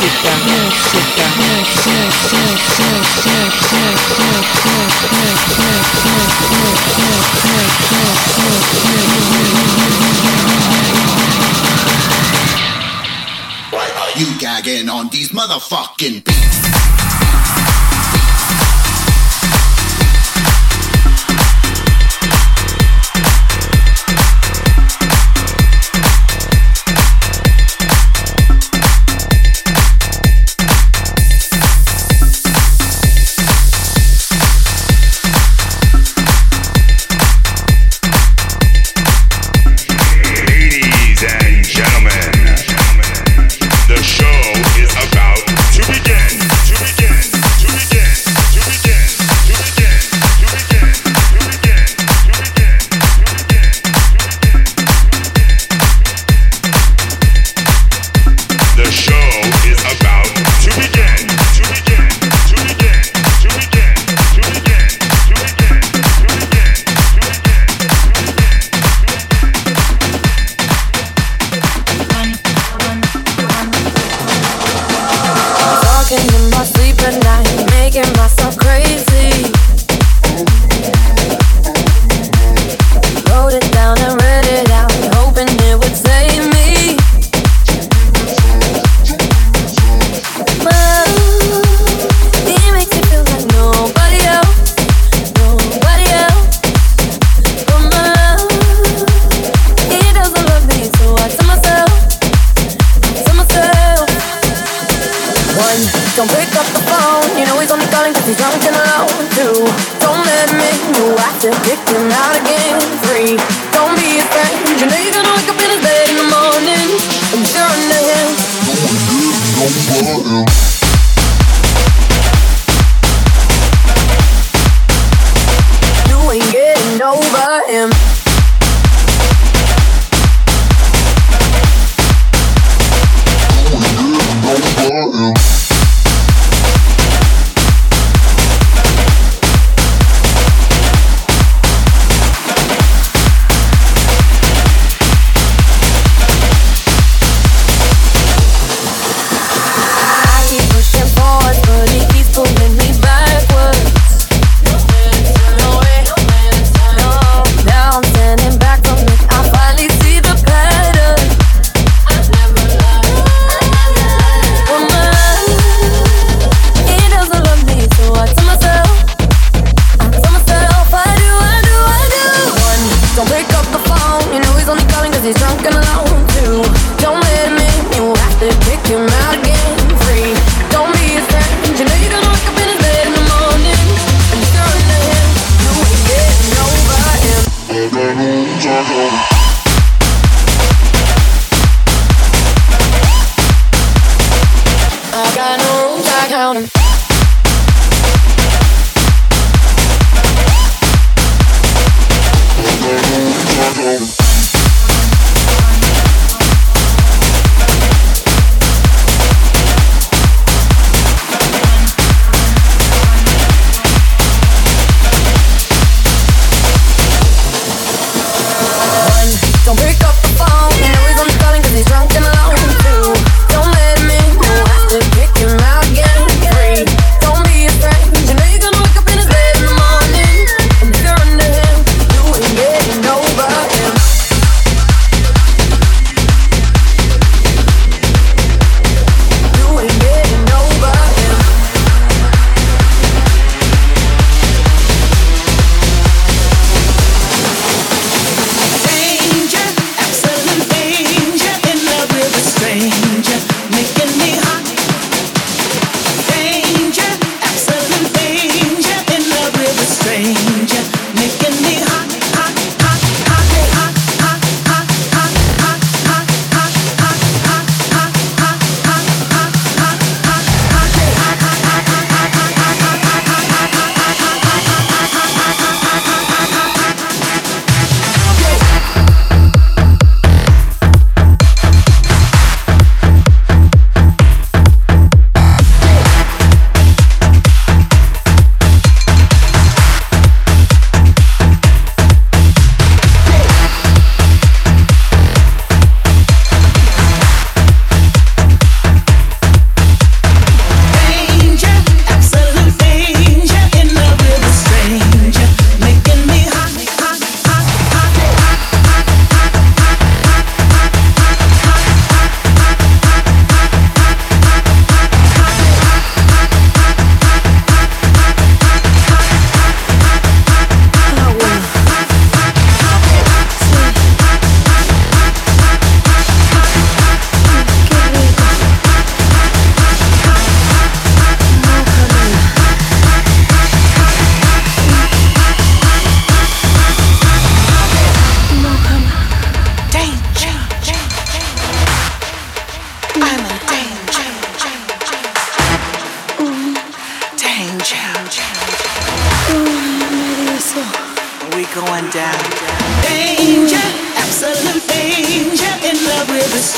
música, música, Why are you gagging on these motherfucking beats?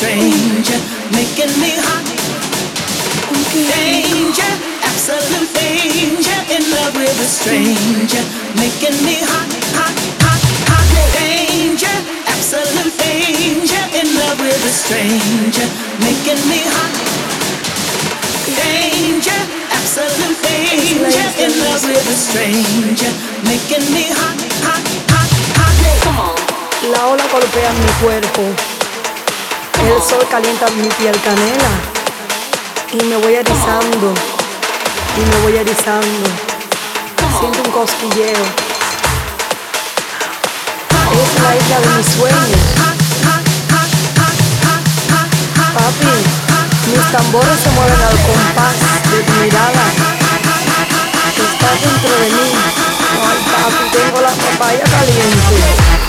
Stranger, making me hot. Danger, absolute danger, in love with a stranger, making me hot, hot, hot, hot. Danger, absolute danger, in love with a stranger, making me hot. Danger, absolute danger, in love with a stranger, making me hot, hot, hot, hot. Come on. La ola golpea mi cuerpo. El sol calienta mi piel canela. Y me voy erizando. Y me voy erizando. Siento un cosquilleo. Es la isla de mis sueños. Papi, mis tambores se mueven al compás de tu mirada. Estás dentro de mí. Ay, papi, tengo la papaya caliente.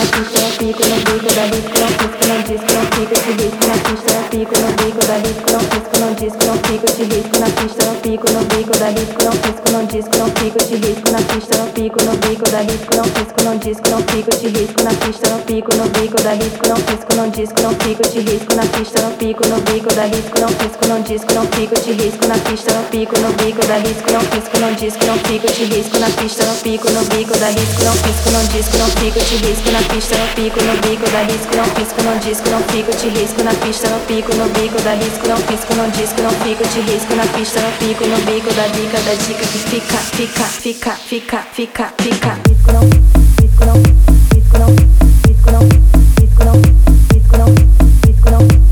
Na pista, não fico no bico da risco não, risco não, disco não, fico de risco na pista, não fico no bico da risco não, risco não, disco não, fico de risco na pista, não fico no bico da risco não, disco não, fico de risco na pista, não fico no bico da risco não, disco não, fico de risco na pista, não fico no bico da risco não, risco não, disco não, fico de risco na pista, não fico no bico da risco não, disco não, fico de risco na pista, não fico no bico da risco não, risco não, disco não, fico de risco na pista, não fico no bico da risco não, risco não, disco não, fico de risco na pista, não fico no bico da risco não, risco não, disco não, fico de risco na pista, não fico no bico da risco não, risco não, disco não, fico de risco na pista, não fico no bico da dica da dica que fica, fica, fica, fica, fica, fica, risco não, risco não, risco não, risco não, risco não, risco não,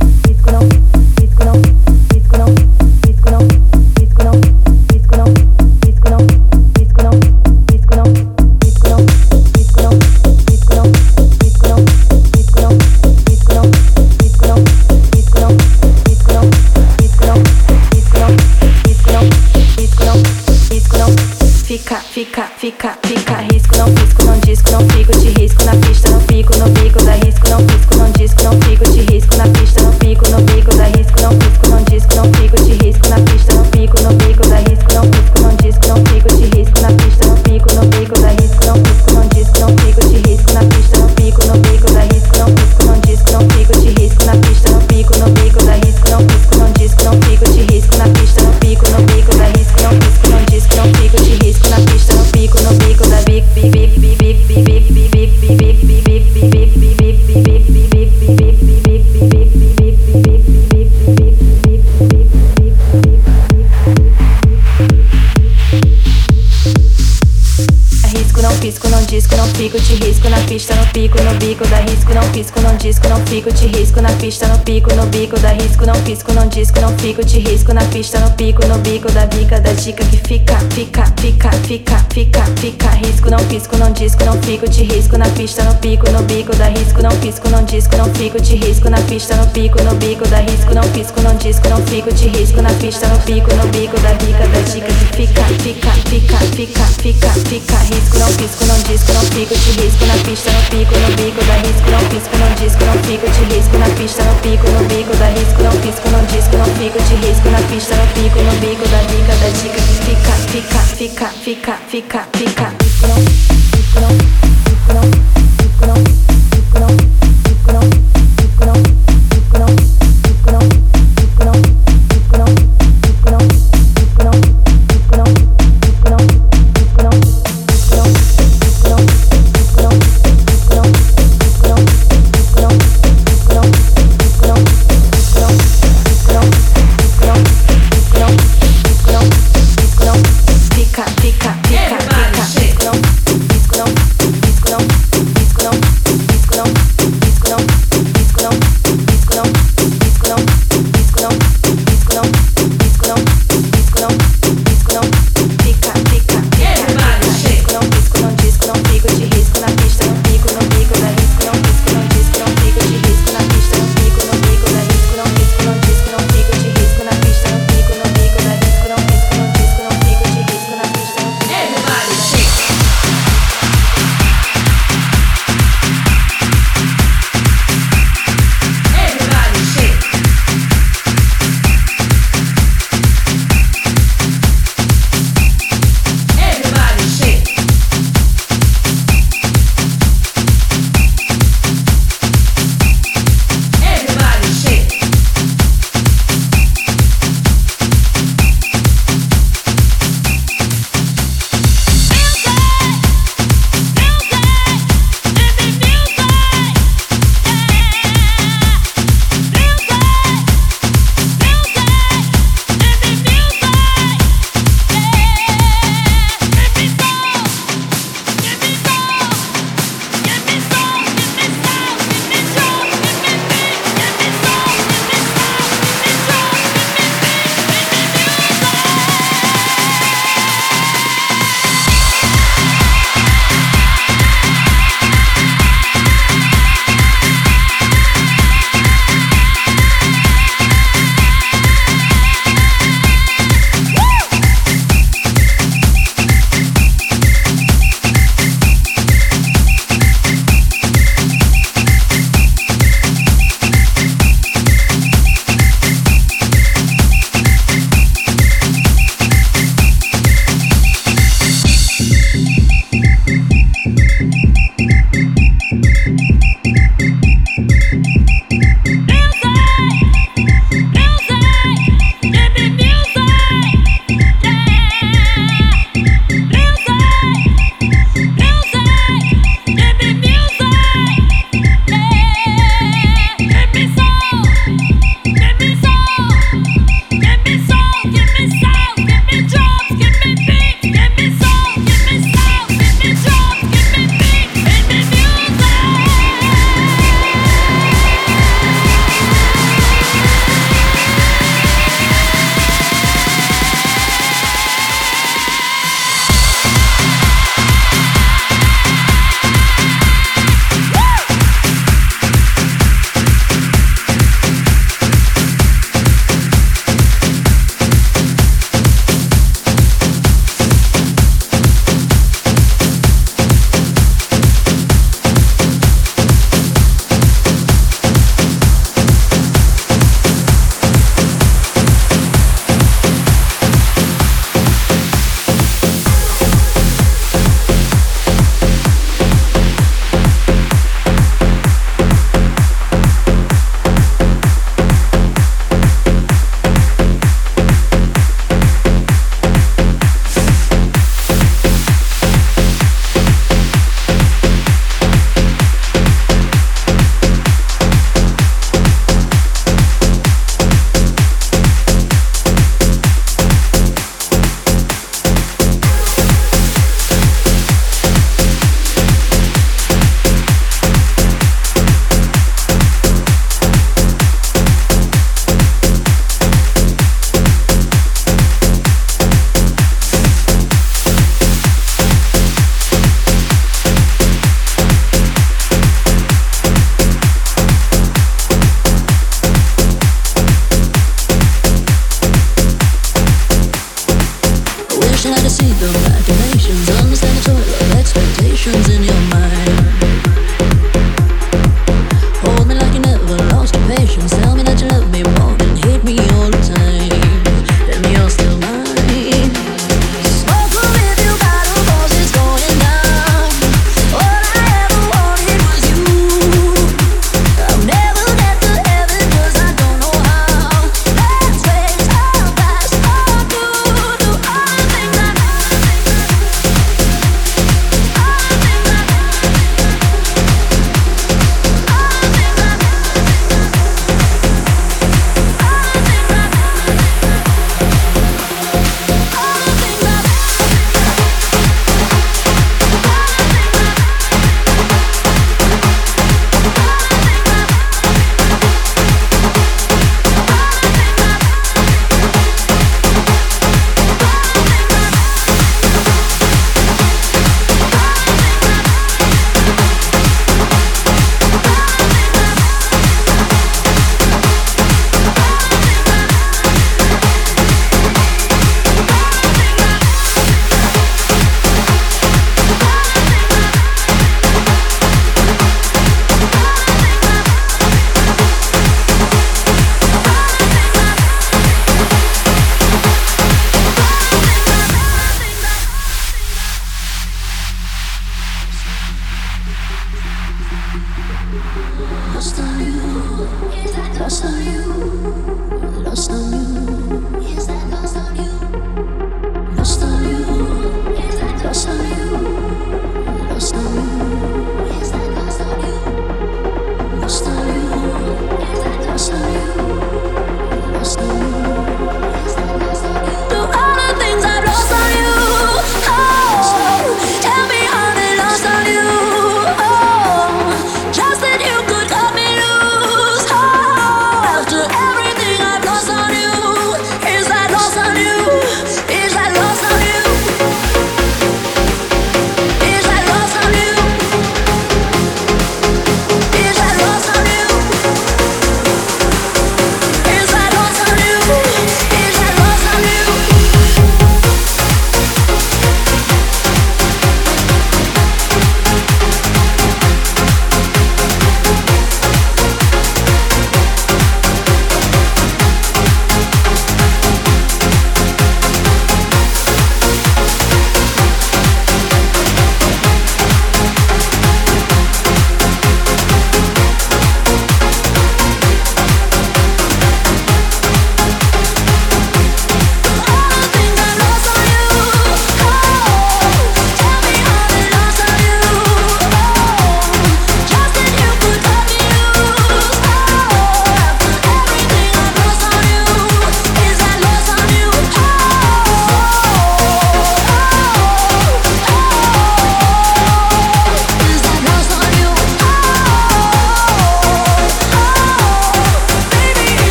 pico, te risco na pista, no pico, bico da risco, não pisco, não disco, não fico de risco na pista, no pico, no bico da risco, não pisco, não disco, não fico de risco na pista, no pico, no bico da bica da dica que fica, fica, fica, fica, fica, fica, risco, não pisco, não disco, não fico de risco na pista, no pico, no bico da risco, não pisco, não disco, não fico de risco na pista, no pico, no bico da risco, não pisco, não disco, não fico de risco na pista, no pico, no bico da bica da dica que fica, fica, fica, fica, fica, fica, risco, não pisco, não disco, não fico de risco na pista, no pico, no bico da risco, não pisco, não disco, não fico de risco na pista, no pico, no bico da risco, não pisco, não disco, não fico de risco na pista, no pico, no bico da dica da dica que fica, fica, fica, fica, fica, fica, risco não, risco não, risco